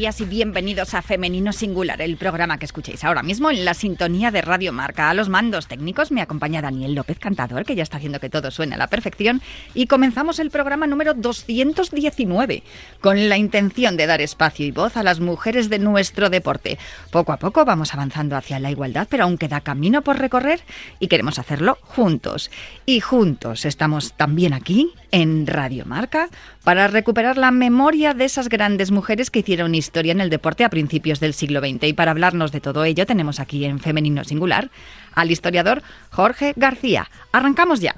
Días y bienvenidos a Femenino Singular, el programa que escuchéis ahora mismo en la sintonía de Radio Marca. A los mandos técnicos me acompaña Daniel López Cantador, que ya está haciendo que todo suene a la perfección, y comenzamos el programa número 219 con la intención de dar espacio y voz a las mujeres de nuestro deporte. Poco a poco vamos avanzando hacia la igualdad, pero aún queda camino por recorrer y queremos hacerlo juntos. Y juntos estamos también aquí en Radio Marca para recuperar la memoria de esas grandes mujeres que hicieron historia en el deporte a principios del siglo XX. Y para hablarnos de todo ello tenemos aquí en Femenino Singular al historiador Jorge García. Arrancamos ya.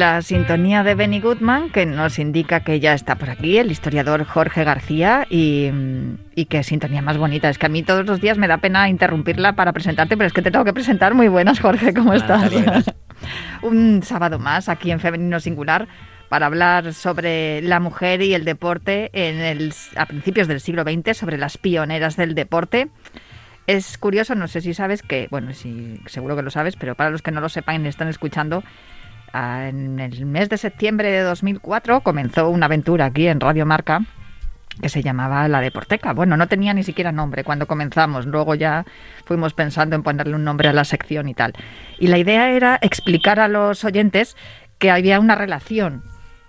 La sintonía de Benny Goodman que nos indica que ya está por aquí el historiador Jorge García y, y qué sintonía más bonita. Es que a mí todos los días me da pena interrumpirla para presentarte, pero es que te tengo que presentar. Muy buenas, Jorge, ¿cómo estás? Un sábado más aquí en Femenino Singular para hablar sobre la mujer y el deporte en el, a principios del siglo XX, sobre las pioneras del deporte. Es curioso, no sé si sabes que, bueno, sí, seguro que lo sabes, pero para los que no lo sepan y están escuchando, en el mes de septiembre de 2004 comenzó una aventura aquí en Radio Marca que se llamaba La Deporteca. Bueno, no tenía ni siquiera nombre cuando comenzamos, luego ya fuimos pensando en ponerle un nombre a la sección y tal. Y la idea era explicar a los oyentes que había una relación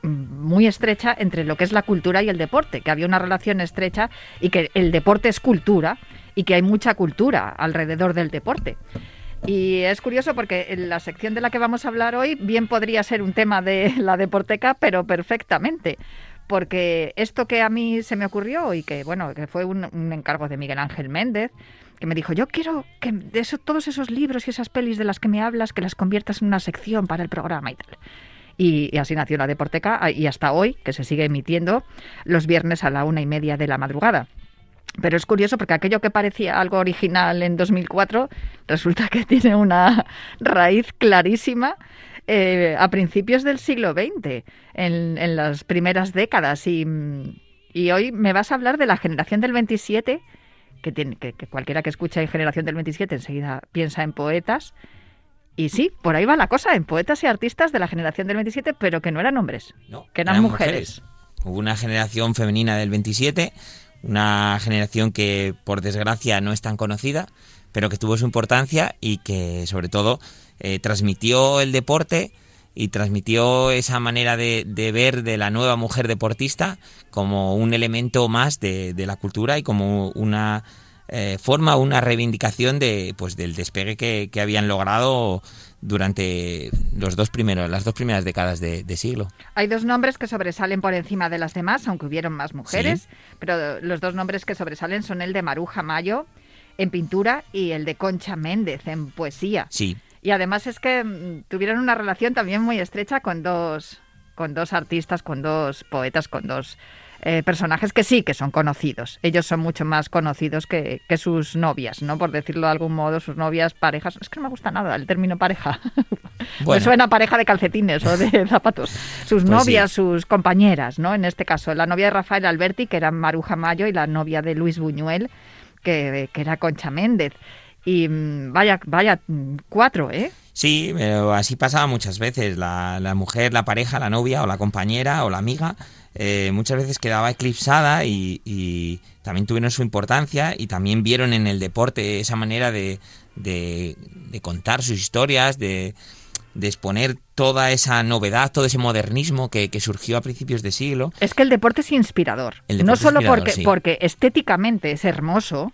muy estrecha entre lo que es la cultura y el deporte, que había una relación estrecha y que el deporte es cultura y que hay mucha cultura alrededor del deporte. Y es curioso porque en la sección de la que vamos a hablar hoy bien podría ser un tema de la deporteca, pero perfectamente. Porque esto que a mí se me ocurrió y que, bueno, que fue un, encargo de Miguel Ángel Méndez, que me dijo, yo quiero que de eso, todos esos libros y esas pelis de las que me hablas, que las conviertas en una sección para el programa y tal. Y, y, así nació la Deporteca y hasta hoy, que se sigue emitiendo los viernes a la una y media de la madrugada. Pero es curioso porque aquello que parecía algo original en 2004 resulta que tiene una raíz clarísima eh, a principios del siglo XX, en, las primeras décadas. Y, hoy me vas a hablar de la generación del 27, que, tiene, que, cualquiera que escucha en generación del 27 enseguida piensa en poetas. Y sí, por ahí va la cosa, en poetas y artistas de la generación del 27, pero que no eran hombres, que eran, mujeres. mujeres. Hubo una generación femenina del 27 una generación que por desgracia no es tan conocida, pero que tuvo su importancia y que sobre todo eh, transmitió el deporte y transmitió esa manera de, ver de la nueva mujer deportista como un elemento más de, la cultura y como una eh, forma, una reivindicación de, pues, del despegue que, que habían logrado durante los dos primeros, las dos primeras décadas de, siglo. Hay dos nombres que sobresalen por encima de las demás, aunque hubieron más mujeres, pero los dos nombres que sobresalen son el de Maruja Mayo en pintura y el de Concha Méndez en poesía. Sí. Y además es que mm, tuvieron una relación también muy estrecha con dos, con dos artistas, con dos poetas, con dos eh, personajes que sí que son conocidos. Ellos son mucho más conocidos que, sus novias, ¿no? Por decirlo de algún modo, sus novias, parejas. Es que no me gusta nada el término pareja. Bueno. suena pareja de calcetines o de zapatos. Sus pues novias, sus compañeras, ¿no? En este caso, la novia de Rafael Alberti, que era Maruja Mayo, y la novia de Luis Buñuel, que, que era Concha Méndez. Y mm, vaya, vaya, mm, cuatro, ¿eh? Sí, pero así pasaba muchas veces. La, la mujer, la pareja, la novia o la compañera o la amiga eh, muchas veces quedaba eclipsada y, también tuvieron su importancia y también vieron en el deporte esa manera de, de, contar sus historias, de, de exponer toda esa novedad, todo ese modernismo que, que, surgió a principios de siglo. Es que el deporte es inspirador. no solo porque, porque estéticamente es hermoso,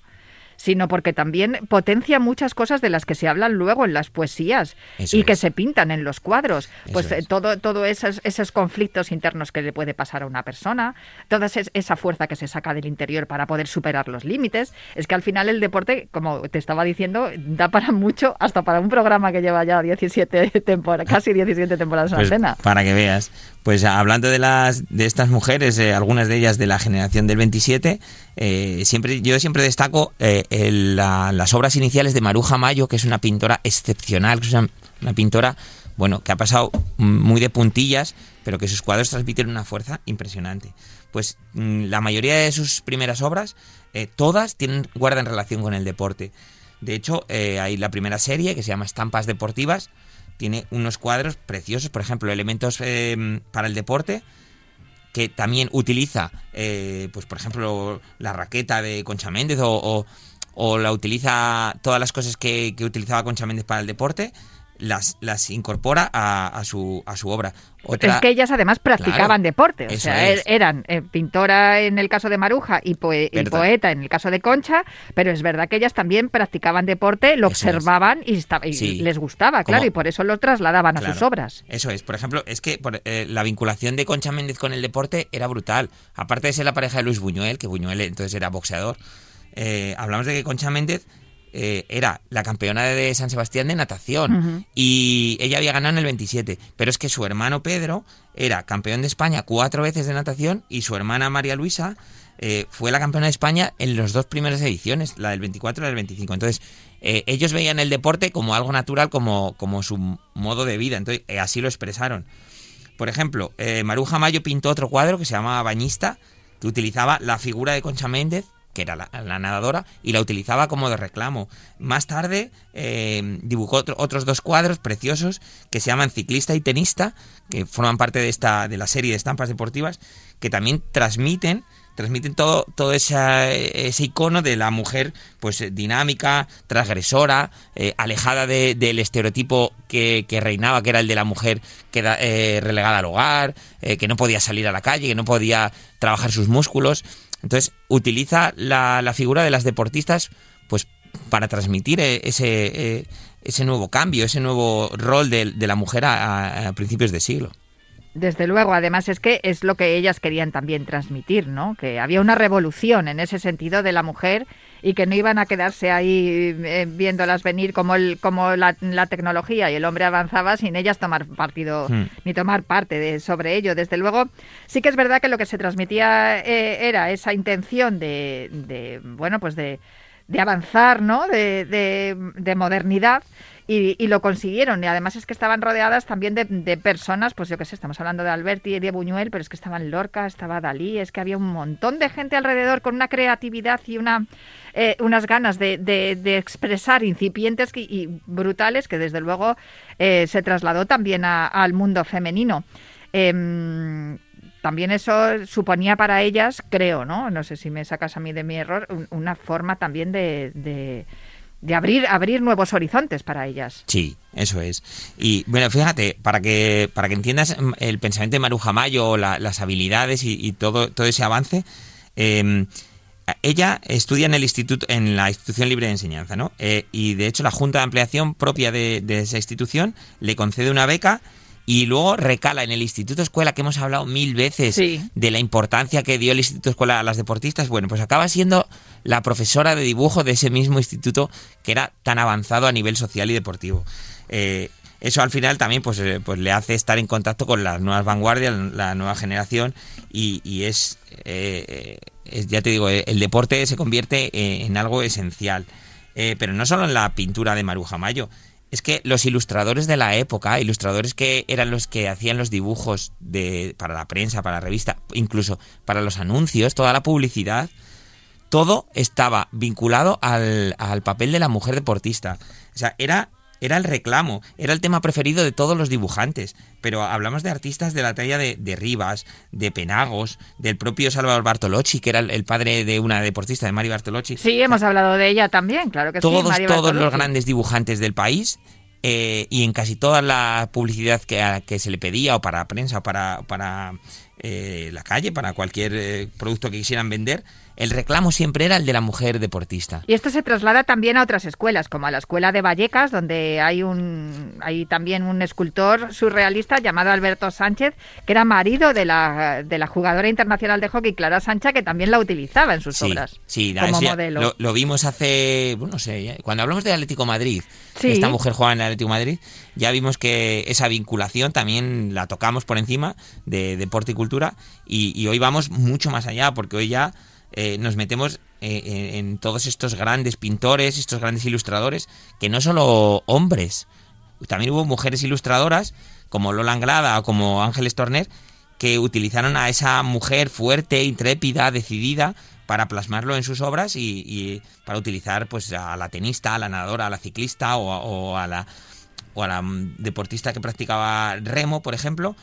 sino porque también potencia muchas cosas de las que se hablan luego en las poesías y que se pintan en los cuadros. pues eh, todo, todo esos, esos conflictos internos que le puede pasar a una persona, toda esa fuerza que se saca del interior para poder superar los límites. Es que al final el deporte, como te estaba diciendo, da para mucho, hasta para un programa que lleva ya 17 temporadas, casi 17 temporadas en pues, la Para que veas. Pues hablando de las de estas mujeres, eh, algunas de ellas de la generación del 27, eh, siempre yo siempre destaco eh, las obras iniciales de Maruja Mayo, que es una pintora excepcional, que es una, pintora bueno que ha pasado muy de puntillas, pero que sus cuadros transmiten una fuerza impresionante. Pues mm, la mayoría de sus primeras obras, todas tienen guardan relación con el deporte. De hecho, hay la primera serie que se llama Estampas Deportivas tiene unos cuadros preciosos, por ejemplo, elementos eh, para el deporte, que también utiliza, eh, pues por ejemplo, la raqueta de Concha Méndez o, la utiliza todas las cosas que, utilizaba Concha Méndez para el deporte, las, las incorpora a, su, a su obra. es que ellas además practicaban deporte, o sea, er, eran eh, pintora en el caso de Maruja y, poeta en el caso de Concha, pero es verdad que ellas también practicaban deporte, lo observaban y, les gustaba, claro, y por eso lo trasladaban a sus obras. Eso es, por ejemplo, es que eh, la vinculación de Concha Méndez con el deporte era brutal. Aparte de ser la pareja de Luis Buñuel, que Buñuel entonces era boxeador, eh, hablamos de que Concha Méndez eh, era la campeona de San Sebastián de natación y ella había ganado en el 27, pero es que su hermano Pedro era campeón de España cuatro veces de natación y su hermana María Luisa eh, fue la campeona de España en las dos primeras ediciones, la del 24 y la del 25. Entonces, eh, ellos veían el deporte como algo natural, como, como su modo de vida, entonces así lo expresaron. Por ejemplo, Maruja Mayo pintó otro cuadro que se llamaba Bañista, que utilizaba la figura de Concha Méndez que era la, nadadora, y la utilizaba como de reclamo. Más tarde eh, dibujó otros dos cuadros preciosos que se llaman Ciclista y Tenista, que forman parte de, esta, de la serie de estampas deportivas, que también transmiten transmiten todo, todo ese icono de la mujer pues dinámica, transgresora, eh, alejada del estereotipo que, reinaba, que era el de la mujer que eh, relegada al hogar, que no podía salir a la calle, que no podía trabajar sus músculos. Entonces, utiliza la, la figura de las deportistas pues para transmitir eh, ese, eh, ese nuevo cambio, ese nuevo rol de, la mujer a, principios de siglo. Desde luego, además es que es lo que ellas querían también transmitir, ¿no? Que había una revolución en ese sentido de la mujer y que no iban a quedarse ahí eh, viéndolas venir como, el, como la, tecnología y el hombre avanzaba sin ellas tomar partido hmm. ni tomar parte de, sobre ello. Desde luego, sí que es verdad que lo que se transmitía eh, era esa intención de, de bueno, pues de, de avanzar, ¿no? de, de modernidad y, lo consiguieron. Y además es que estaban rodeadas también de, personas, pues yo qué sé, estamos hablando de Alberti y de Buñuel, pero es que estaban Lorca, estaba Dalí, es que había un montón de gente alrededor con una creatividad y una eh, unas ganas de, de, expresar incipientes y, brutales que desde luego eh, se trasladó también al mundo femenino. Em, también eso suponía para ellas, creo, ¿no? No sé si me sacas a mí de mi error, una forma también de de abrir, abrir nuevos horizontes para ellas. Sí, eso es. Y bueno, fíjate, para que, para que entiendas mm, el pensamiento de Maruja Mayo, las habilidades y, todo, todo ese avance, em, ella estudia en el instituto, en la institución libre de enseñanza, ¿no? Eh, y de hecho la Junta de Ampliación propia de, de esa institución le concede una beca y luego recala en el Instituto Escuela, que hemos hablado mil veces de la importancia que dio el Instituto Escuela a las deportistas. Bueno, pues acaba siendo la profesora de dibujo de ese mismo instituto que era tan avanzado a nivel social y deportivo. Eh, eso al final también pues, eh, pues le hace estar en contacto con las nuevas vanguardias, la nueva generación y, es, eh, es, ya te digo, el deporte se convierte en algo esencial. pero no solo en la pintura de Maruja Mayo, es que los ilustradores de la época, ilustradores que eran los que hacían los dibujos de, para la prensa, para la revista, incluso para los anuncios, toda la publicidad, todo estaba vinculado al, al papel de la mujer deportista. O sea, era era el reclamo, era el tema preferido de todos los dibujantes. Pero hablamos de artistas de la talla de, de Rivas, de Penagos, del propio Salvador Bartolocci, que era el, padre de una deportista, de Mari Bartolocci. Sí, hemos hablado de ella también, claro que todos, sí. Todos los grandes dibujantes del país eh, y en casi toda la publicidad que, que, se le pedía o para prensa o para, para eh, la calle, para cualquier eh, producto que quisieran vender, el reclamo siempre era el de la mujer deportista. Y esto se traslada también a otras escuelas, como a la escuela de Vallecas, donde hay un hay también un escultor surrealista llamado Alberto Sánchez, que era marido de la, de la jugadora internacional de hockey Clara Sancha, que también la utilizaba en sus obras sí, como modelo. Lo, vimos hace, bueno, no sé, cuando hablamos del Atlético Madrid, esta mujer jugaba en el Atlético Madrid, ya vimos que esa vinculación también la tocamos por encima de deporte y cultura, y, y hoy vamos mucho más allá, porque hoy ya eh, nos metemos eh, en, todos estos grandes pintores, estos grandes ilustradores, que no solo hombres, también hubo mujeres ilustradoras como Lola Anglada o como Ángeles Torner, que utilizaron a esa mujer fuerte, intrépida, decidida, para plasmarlo en sus obras y, para utilizar pues a la tenista, a la nadadora, a la ciclista o, a la o a la deportista que practicaba remo, por ejemplo,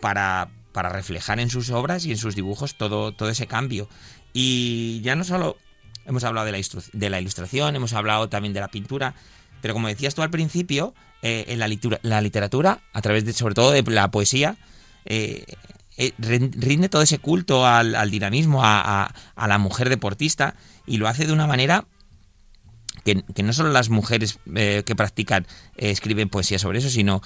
para, para reflejar en sus obras y en sus dibujos todo, todo ese cambio. Y ya no solo hemos hablado de la, de la ilustración, hemos hablado también de la pintura, pero como decías tú al principio, eh, en la, la, literatura, a través de sobre todo de la poesía, eh, eh, rinde todo ese culto al, dinamismo, a, la mujer deportista, y lo hace de una manera que, no solo las mujeres que practican escriben poesía sobre eso, sino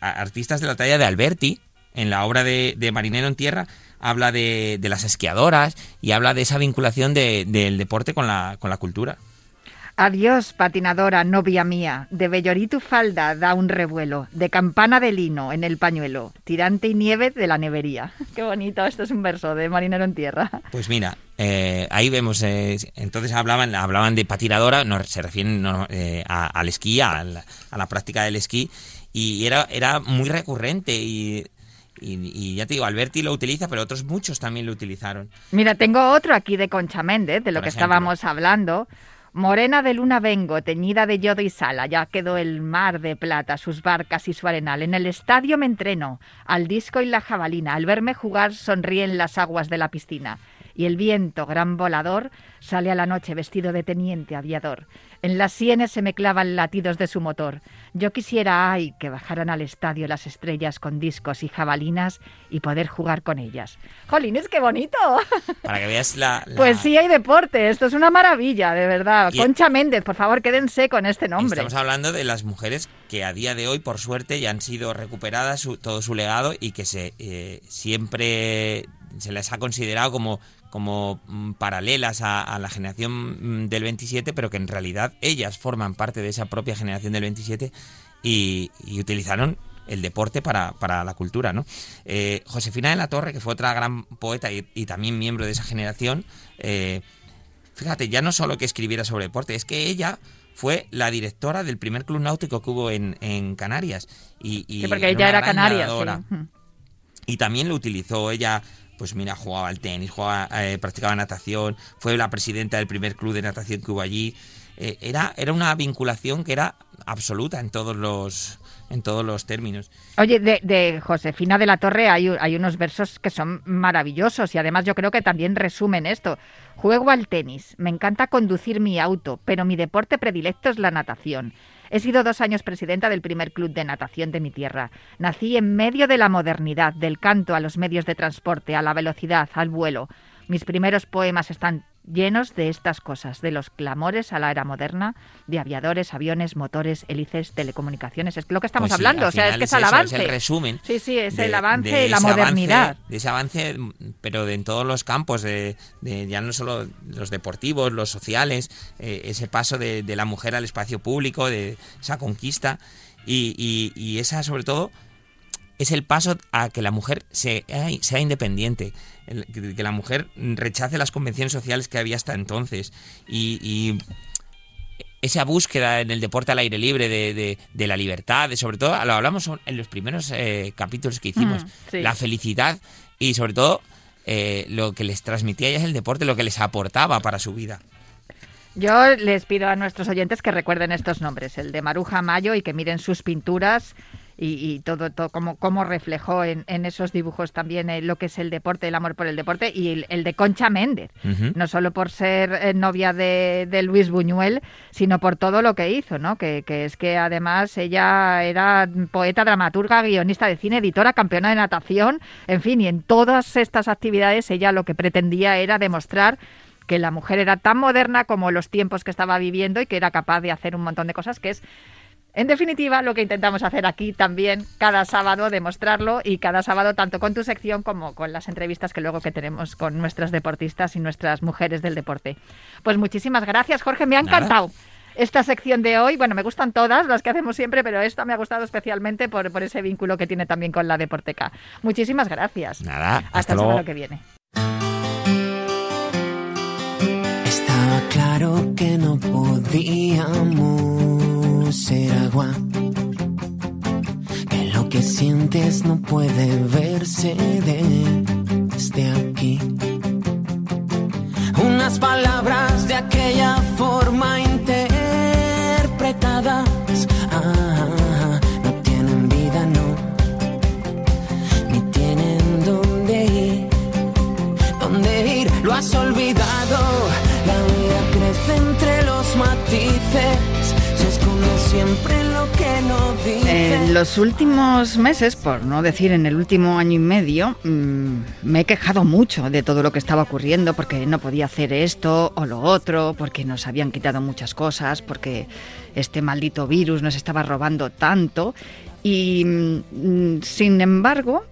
artistas de la talla de Alberti, en la obra de, de Marinero en Tierra, habla de, las esquiadoras y habla de esa vinculación del deporte con la, con la cultura. Adiós, patinadora, novia mía, de vellorí tu falda da un revuelo, de campana de lino en el pañuelo, tirante y nieve de la nevería. Qué bonito, esto es un verso de Marinero en Tierra. Pues mira, eh, ahí vemos, eh, entonces hablaban, hablaban de patinadora, no, se refieren eh, al esquí, a la, a la, práctica del esquí, y era, era muy recurrente y y, ya te digo, Alberti lo utiliza, pero otros muchos también lo utilizaron. Mira, tengo otro aquí de Concha Méndez, de lo que estábamos hablando. Morena de luna vengo, teñida de yodo y sala, ya quedó el mar de plata, sus barcas y su arenal. En el estadio me entreno, al disco y la jabalina, al verme jugar sonríen las aguas de la piscina. Y el viento, gran volador, sale a la noche vestido de teniente aviador. En las sienes se me clavan latidos de su motor. Yo quisiera, ay, que bajaran al estadio las estrellas con discos y jabalinas y poder jugar con ellas. ¡Jolines, qué bonito! Para que veas la, Pues sí, hay deporte. Esto es una maravilla, de verdad. Concha Méndez, por favor, quédense con este nombre. Estamos hablando de las mujeres que a día de hoy, por suerte, ya han sido recuperadas todo su legado y que se eh, siempre se les ha considerado como como mm, paralelas a, la generación mm, del 27, pero que en realidad ellas forman parte de esa propia generación del 27 y, utilizaron el deporte para, la cultura. ¿no? Eh, Josefina de la Torre, que fue otra gran poeta y, también miembro de esa generación, eh, fíjate, ya no solo que escribiera sobre deporte, es que ella fue la directora del primer club náutico que hubo en, Canarias. Y, sí, porque ella era canaria. Y también lo utilizó ella pues mira, jugaba al tenis, jugaba, eh, practicaba natación, fue la presidenta del primer club de natación que hubo allí. Eh, era, era una vinculación que era absoluta en todos los en todos los términos. Oye, de, Josefina de la Torre hay, hay, unos versos que son maravillosos y además yo creo que también resumen esto. Juego al tenis, me encanta conducir mi auto, pero mi deporte predilecto es la natación. He sido dos años presidenta del primer club de natación de mi tierra. Nací en medio de la modernidad, del canto a los medios de transporte, a la velocidad, al vuelo. Mis primeros poemas están llenos de estas cosas, de los clamores a la era moderna, de aviadores, aviones, motores, hélices, telecomunicaciones. Es lo que estamos pues hablando, o sea, es que es el avance. Es el resumen. Sí, sí, es el avance y la modernidad. de ese avance, pero de en todos los campos, de, ya no solo los deportivos, los sociales, eh, ese paso de, la mujer al espacio público, de esa conquista y, y esa, sobre todo, es el paso a que la mujer sea, sea independiente, que la mujer rechace las convenciones sociales que había hasta entonces y, esa búsqueda en el deporte al aire libre de, la libertad, de sobre todo, lo hablamos en los primeros eh, capítulos que hicimos, mm, la felicidad y sobre todo eh, lo que les transmitía ya es el deporte, lo que les aportaba para su vida. Yo les pido a nuestros oyentes que recuerden estos nombres, el de Maruja Mayo y que miren sus pinturas y, todo, todo como, como reflejó en, esos dibujos también eh, lo que es el deporte, el amor por el deporte y el, de Concha Méndez, no solo por ser eh, novia de, Luis Buñuel, sino por todo lo que hizo, ¿no? Que, que, es que además ella era poeta, dramaturga, guionista de cine, editora, campeona de natación, en fin, y en todas estas actividades ella lo que pretendía era demostrar que la mujer era tan moderna como los tiempos que estaba viviendo y que era capaz de hacer un montón de cosas que es en definitiva, lo que intentamos hacer aquí también cada sábado, demostrarlo y cada sábado tanto con tu sección como con las entrevistas que luego que tenemos con nuestras deportistas y nuestras mujeres del deporte. Pues muchísimas gracias, Jorge, me ha encantado. Esta sección de hoy, bueno, me gustan todas las que hacemos siempre, pero esta me ha gustado especialmente por, ese vínculo que tiene también con la Deporteca. Muchísimas gracias. Nada, hasta, el sábado que viene. Estaba claro que no podíamos ser agua. Que lo que sientes no puede verse desde aquí. Unas palabras de aquella forma interpretadas. Ah, no tienen vida, no. Ni tienen dónde ir. Dónde ir, lo has olvidado. La vida crece entre los matices siempre lo que no En los últimos meses, por no decir en el último año y medio, mm, me he quejado mucho de todo lo que estaba ocurriendo porque no podía hacer esto o lo otro, porque nos habían quitado muchas cosas, porque este maldito virus nos estaba robando tanto. Y mm, sin embargo,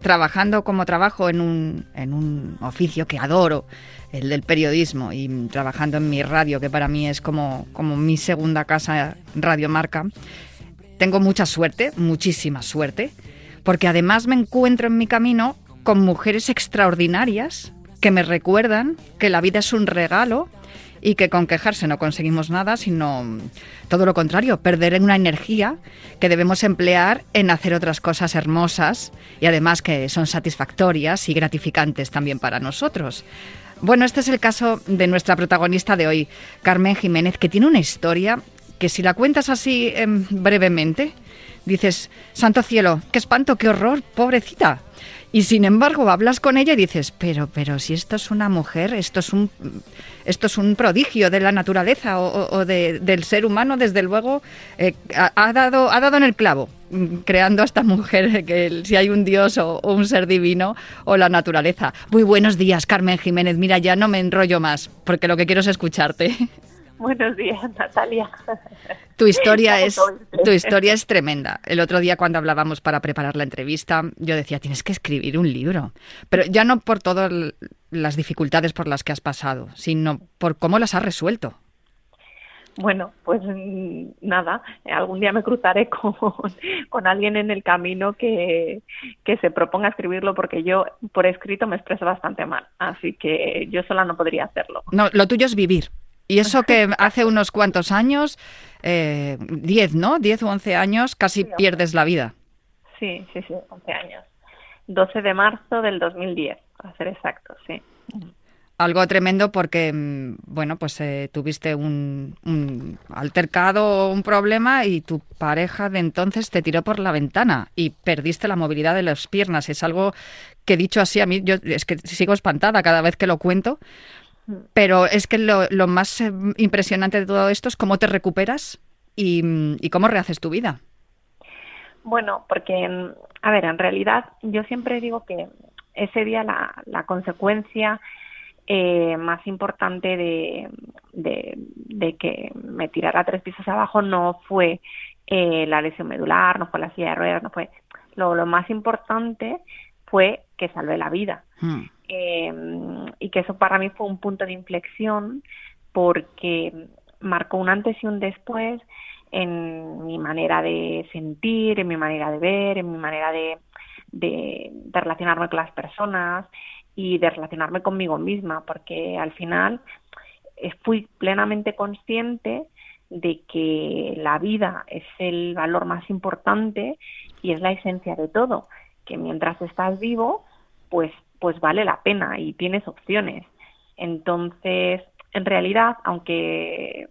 trabajando como trabajo en un, en un oficio que adoro, el del periodismo y trabajando en mi radio, que para mí es como, como mi segunda casa, Radio Marca, tengo mucha suerte, muchísima suerte, porque además me encuentro en mi camino con mujeres extraordinarias que me recuerdan que la vida es un regalo y que con quejarse no conseguimos nada, sino todo lo contrario, perder una energía que debemos emplear en hacer otras cosas hermosas y además que son satisfactorias y gratificantes también para nosotros. Bueno, este es el caso de nuestra protagonista de hoy, Carmen Jiménez, que tiene una historia que si la cuentas así em, brevemente, dices, santo cielo, qué espanto, qué horror, pobrecita. Y sin embargo, hablas con ella y dices, pero, pero si esto es una mujer, esto es un, esto es un prodigio de la naturaleza o, del ser humano, desde luego, eh, ha, dado, ha dado en el clavo, creando a esta mujer, que si hay un dios o, un ser divino o la naturaleza. Muy buenos días, Carmen Jiménez. Mira, ya no me enrollo más, porque lo que quiero es escucharte. Buenos días, Natalia. Tu historia es tu historia es tremenda. El otro día cuando hablábamos para preparar la entrevista, yo decía, "Tienes que escribir un libro." Pero ya no por todas las dificultades por las que has pasado, sino por cómo las has resuelto. Bueno, pues nada, algún día me cruzaré con, con alguien en el camino que, que se proponga escribirlo porque yo por escrito me expreso bastante mal, así que yo sola no podría hacerlo. No, lo tuyo es vivir. Y eso que hace unos cuantos años, eh, 10, ¿no? 10 o 11 años, casi pierdes la vida. Sí, sí, sí, 11 años. 12 de marzo del 2010, para ser exacto, sí. Algo tremendo porque, mm, bueno, pues eh, tuviste un, un altercado, un problema y tu pareja de entonces te tiró por la ventana y perdiste la movilidad de las piernas. Es algo que dicho así a mí, yo es que sigo espantada cada vez que lo cuento pero es que lo, más eh, impresionante de todo esto es cómo te recuperas y, cómo rehaces tu vida. Bueno, porque, mm, a ver, en realidad yo siempre digo que ese día la, consecuencia eh, más importante de, de, que me tirara tres pisos abajo no fue eh, la lesión medular, no fue la silla de ruedas, no fue. Lo, lo más importante fue que salvé la vida. Hmm. Em, y que eso para mí fue un punto de inflexión porque marcó un antes y un después en mi manera de sentir, en mi manera de ver, en mi manera de, de, relacionarme con las personas y de relacionarme conmigo misma, porque al final eh, fui plenamente consciente de que la vida es el valor más importante y es la esencia de todo, que mientras estás vivo, pues pues vale la pena y tienes opciones. Entonces, en realidad, aunque,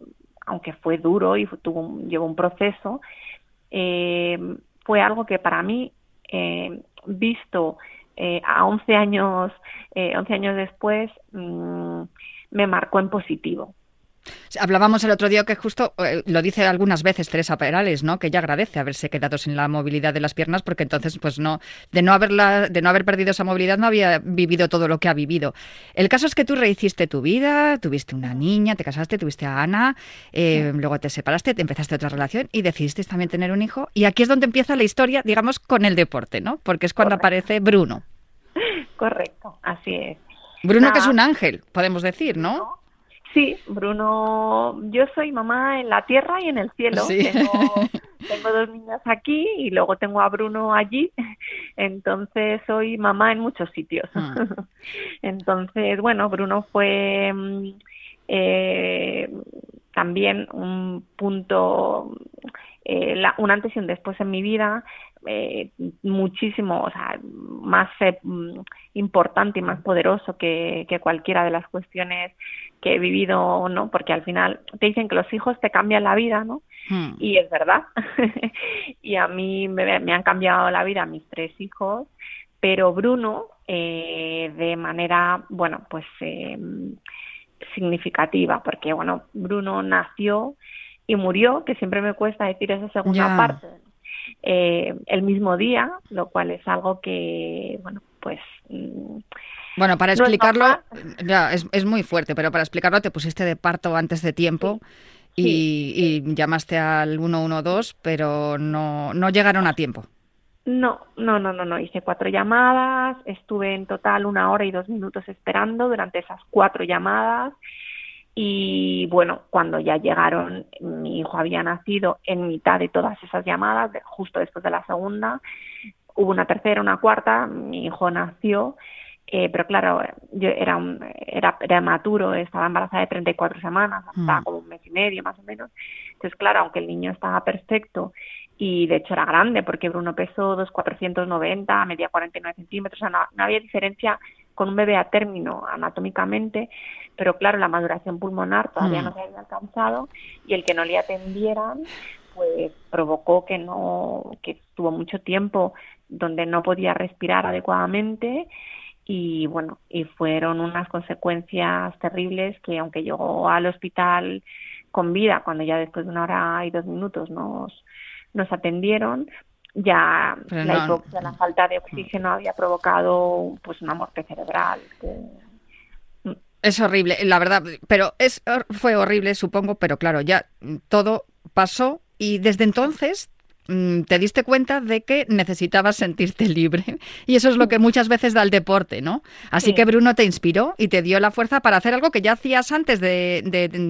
aunque fue duro y tuvo, llevó un proceso, eh, fue algo que para mí, eh, visto eh, a 11 años, eh, 11 años después, mm, me marcó en positivo. Hablábamos el otro día que justo eh, lo dice algunas veces Teresa Perales, ¿no? Que ella agradece haberse quedado sin la movilidad de las piernas porque entonces, pues no, de no haberla, de no haber perdido esa movilidad, no había vivido todo lo que ha vivido. El caso es que tú rehiciste tu vida, tuviste una niña, te casaste, tuviste a Ana, eh, luego te separaste, te empezaste otra relación y decidiste también tener un hijo. Y aquí es donde empieza la historia, digamos, con el deporte, ¿no? Porque es cuando aparece Bruno. Correcto, así es. Bruno, que es un ángel, podemos decir, ¿no? Sí, Bruno, yo soy mamá en la tierra y en el cielo. Tengo, dos niñas aquí y luego tengo a Bruno allí, entonces soy mamá en muchos sitios. Ah. Entonces, bueno, Bruno fue mm, eh, también un punto, eh, un antes y un después en mi vida, eh, muchísimo, o sea, más eh, mm, importante y más poderoso que, que, cualquiera de las cuestiones que he vivido, ¿no? Porque al final te dicen que los hijos te cambian la vida, ¿no? Hmm. Y es verdad. y a mí me, me, han cambiado la vida mis tres hijos, pero Bruno, eh, de manera, bueno, pues eh, significativa, porque, bueno, Bruno nació y murió, que siempre me cuesta decir esa segunda parte, eh, el mismo día, lo cual es algo que, bueno, pues... Mm, bueno, para explicarlo, ya, es, es, muy fuerte, pero para explicarlo te pusiste de parto antes de tiempo y, llamaste al 112, pero no, no llegaron a tiempo. No, no, no, no, no. Hice cuatro llamadas, estuve en total una hora y dos minutos esperando durante esas cuatro llamadas y bueno, cuando ya llegaron, mi hijo había nacido en mitad de todas esas llamadas, justo después de la segunda. Hubo una tercera, una cuarta, mi hijo nació, eh, pero claro, yo era, un, era prematuro, estaba embarazada de 34 semanas, hasta mm. como un mes y medio más o menos. Entonces, claro, aunque el niño estaba perfecto y de hecho era grande, porque Bruno pesó 2,490, medía 49 centímetros, o sea, no había diferencia con un bebé a término anatómicamente, pero claro, la maduración pulmonar todavía no mm. se había alcanzado y el que no le atendieran pues provocó que no que estuvo mucho tiempo donde no podía respirar adecuadamente y bueno, y fueron unas consecuencias terribles que aunque llegó al hospital con vida, cuando ya después de una hora y dos minutos nos, nos atendieron, ya la hipoxia, la falta de oxígeno había provocado pues una muerte cerebral. Que, es horrible, la verdad, pero es, fue horrible, supongo, pero claro, ya todo pasó y desde entonces Mm, te diste cuenta de que necesitabas sentirte libre. Y eso es lo que muchas veces da el deporte, ¿no? Así que Bruno te inspiró y te dio la fuerza para hacer algo que ya hacías antes de,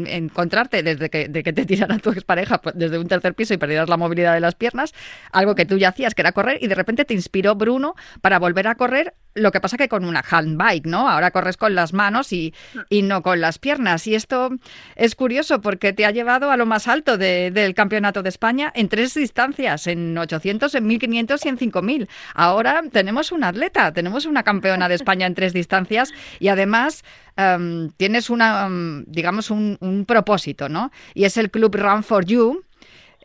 encontrarte, desde que, de que te tirara tu expareja pues, desde un tercer piso y perdieras la movilidad de las piernas, algo que tú ya hacías, que era correr, y de repente te inspiró Bruno para volver a correr lo que pasa que con una handbike, ¿no? Ahora corres con las manos y, y, no con las piernas. Y esto es curioso porque te ha llevado a lo más alto del Campeonato de España en tres distancias, en 800, en 1500 y en 5000. Ahora tenemos una atleta, tenemos una campeona de España en tres distancias y además em, tienes una, em, digamos, un, un, propósito, ¿no? Y es el Club Run for You,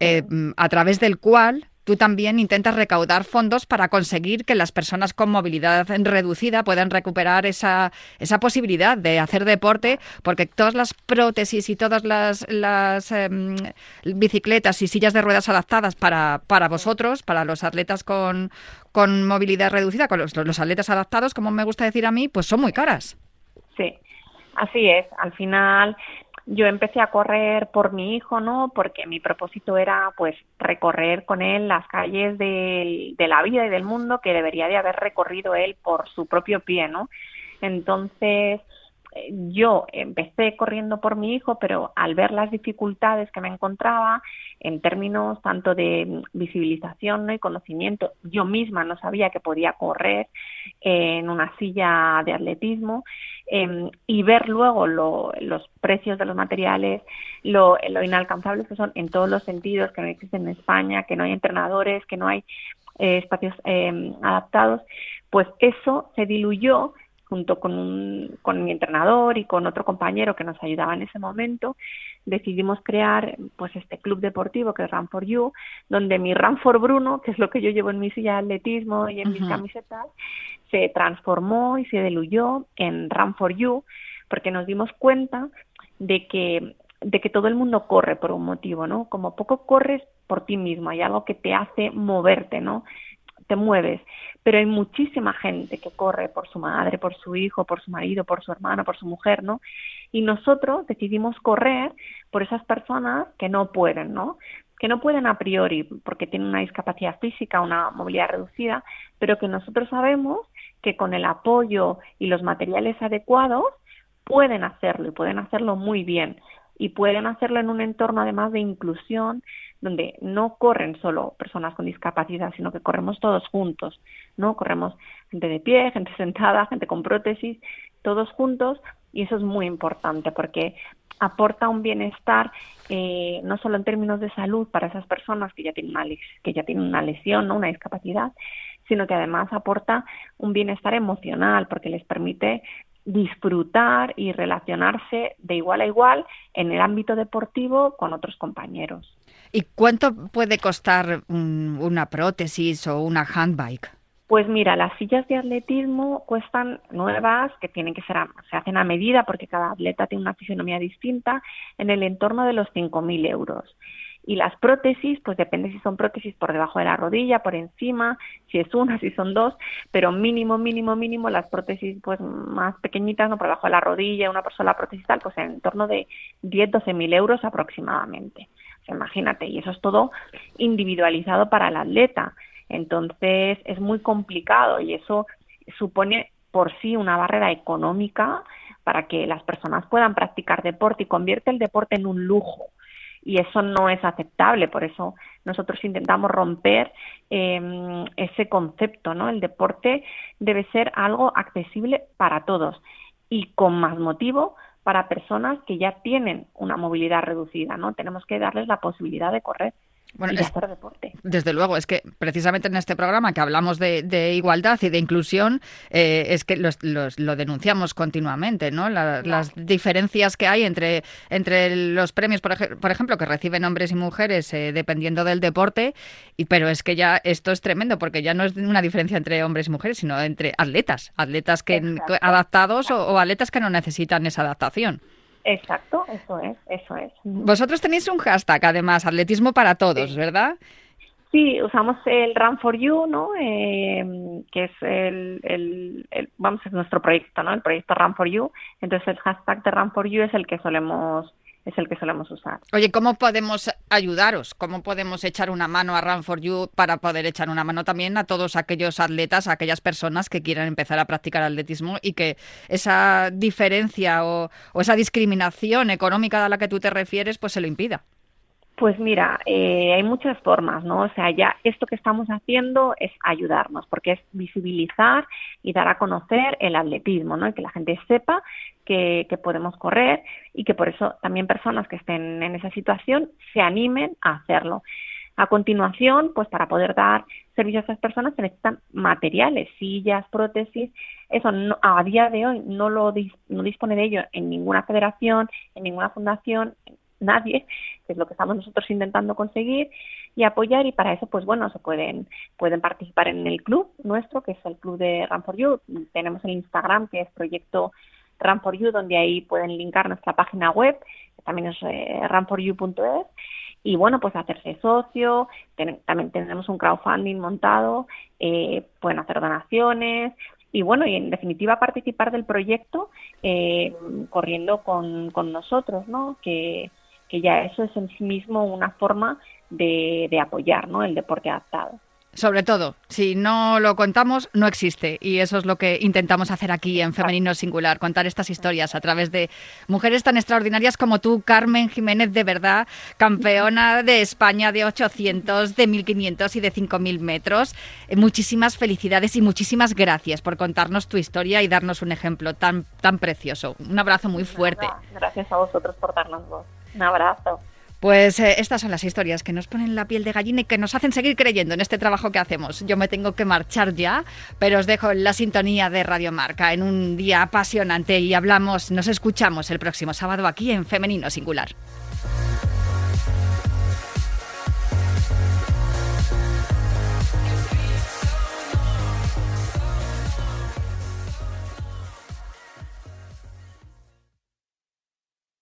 eh, a través del cual tú también intentas recaudar fondos para conseguir que las personas con movilidad reducida puedan recuperar esa, esa posibilidad de hacer deporte, porque todas las prótesis y todas las, las em, bicicletas y sillas de ruedas adaptadas para, para vosotros, para los atletas con, con movilidad reducida, con los, los atletas adaptados, como me gusta decir a mí, pues son muy caras. Sí, así es. Al final yo empecé a correr por mi hijo, ¿no? Porque mi propósito era, pues, recorrer con él las calles de, de la vida y del mundo que debería de haber recorrido él por su propio pie, ¿no? Entonces, yo empecé corriendo por mi hijo, pero al ver las dificultades que me encontraba en términos tanto de visibilización y conocimiento, yo misma no sabía que podía correr en una silla de atletismo em, y ver luego los precios de los materiales, lo, inalcanzables que son en todos los sentidos, que no existen en España, que no hay entrenadores, que no hay eh, espacios em, adaptados, pues eso se diluyó junto con, un, con mi entrenador y con otro compañero que nos ayudaba en ese momento, decidimos crear pues este club deportivo que es Run for You, donde mi Run for Bruno, que es lo que yo llevo en mi silla de atletismo y en mis camisetas, se transformó y se diluyó en Run for You, porque nos dimos cuenta de que de que todo el mundo corre por un motivo, ¿no? Como poco corres por ti mismo, hay algo que te hace moverte, ¿no? Te mueves, pero hay muchísima gente que corre por su madre, por su hijo, por su marido, por su hermano, por su mujer, ¿no? Y nosotros decidimos correr por esas personas que no pueden, ¿no? Que no pueden a priori porque tienen una discapacidad física, una movilidad reducida, pero que nosotros sabemos que con el apoyo y los materiales adecuados pueden hacerlo y pueden hacerlo muy bien y pueden hacerlo en un entorno además de inclusión donde no corren solo personas con discapacidad, sino que corremos todos juntos, ¿no? Corremos gente de pie, gente sentada, gente con prótesis, todos juntos y eso es muy importante porque aporta un bienestar eh, no solo en términos de salud para esas personas que ya tienen una, que ya tienen una lesión, ¿no? una discapacidad, sino que además aporta un bienestar emocional porque les permite disfrutar y relacionarse de igual a igual en el ámbito deportivo con otros compañeros. ¿Y cuánto puede costar una prótesis o una handbike? Pues mira, las sillas de atletismo cuestan nuevas, que tienen que ser, se hacen a medida porque cada atleta tiene una fisionomía distinta, en el entorno de los 5.000 euros. Y las prótesis, pues depende si son prótesis por debajo de la rodilla, por encima, si es una, si son dos, pero mínimo, mínimo, mínimo, las prótesis pues más pequeñitas, no por debajo de la rodilla, una sola prótesis tal, pues en torno de 10, 12 mil euros aproximadamente. Imagínate, y eso es todo individualizado para el atleta. Entonces es muy complicado y eso supone por sí una barrera económica para que las personas puedan practicar deporte y convierte el deporte en un lujo y eso no es aceptable. Por eso nosotros intentamos romper em, ese concepto, ¿no? El deporte debe ser algo accesible para todos y con más motivo para personas que ya tienen una movilidad reducida, ¿no? Tenemos que darles la posibilidad de correr bueno, deporte. Desde luego, es que precisamente en este programa que hablamos de, igualdad y de inclusión, eh, es que los, lo denunciamos continuamente, ¿no? Las diferencias que hay entre, entre los premios, por, ejemplo, que reciben hombres y mujeres eh, dependiendo del deporte, y, pero es que ya esto es tremendo, porque ya no es una diferencia entre hombres y mujeres, sino entre atletas, atletas que adaptados o atletas que no necesitan esa adaptación. Exacto, eso es, eso es. Vosotros tenéis un hashtag, además, atletismo para todos, ¿verdad? Sí, usamos el Run for You, ¿no? Eh, que es el, el, vamos, es nuestro proyecto, ¿no? El proyecto Run for You. Entonces el hashtag de Run for You es el que solemos es el que solemos usar. Oye, ¿cómo podemos ayudaros? ¿Cómo podemos echar una mano a Run for You para poder echar una mano también a todos aquellos atletas, a aquellas personas que quieran empezar a practicar atletismo y que esa diferencia o, o esa discriminación económica a la que tú te refieres pues se lo impida? Pues mira, eh, hay muchas formas, ¿no? O sea, ya esto que estamos haciendo es ayudarnos, porque es visibilizar y dar a conocer el atletismo, ¿no? Que la gente sepa que, que podemos correr y que por eso también personas que estén en esa situación se animen a hacerlo. A continuación, pues para poder dar servicio a esas personas se necesitan materiales, sillas, prótesis. Eso a día de hoy no lo no dispone de ello en ninguna federación, en ninguna fundación, nadie, que es lo que estamos nosotros intentando conseguir y apoyar y para eso pues bueno, se pueden pueden participar en el club nuestro, que es el club de Run for You. Tenemos el Instagram que es proyecto Run for You donde ahí pueden linkar nuestra página web, que también es eh, runforyou.es y bueno, pues hacerse socio, también tenemos un crowdfunding montado, eh, pueden hacer donaciones, y bueno, y en definitiva participar del proyecto eh, corriendo con, con nosotros, ¿no? Que, que ya eso es en sí mismo una forma de, de apoyar ¿no? el deporte adaptado. Sobre todo, si no lo contamos, no existe. Y eso es lo que intentamos hacer aquí en Femenino Singular, contar estas historias a través de mujeres tan extraordinarias como tú, Carmen Jiménez, de verdad, campeona de España de 800, de 1500 y de 5000 metros. Eh, muchísimas felicidades y muchísimas gracias por contarnos tu historia y darnos un ejemplo tan, tan precioso. Un abrazo muy fuerte. Gracias a vosotros por darnos voz. Un abrazo. Pues eh, estas son las historias que nos ponen la piel de gallina y que nos hacen seguir creyendo en este trabajo que hacemos. Yo me tengo que marchar ya, pero os dejo en la sintonía de Radio Marca en un día apasionante y hablamos, nos escuchamos el próximo sábado aquí en Femenino Singular.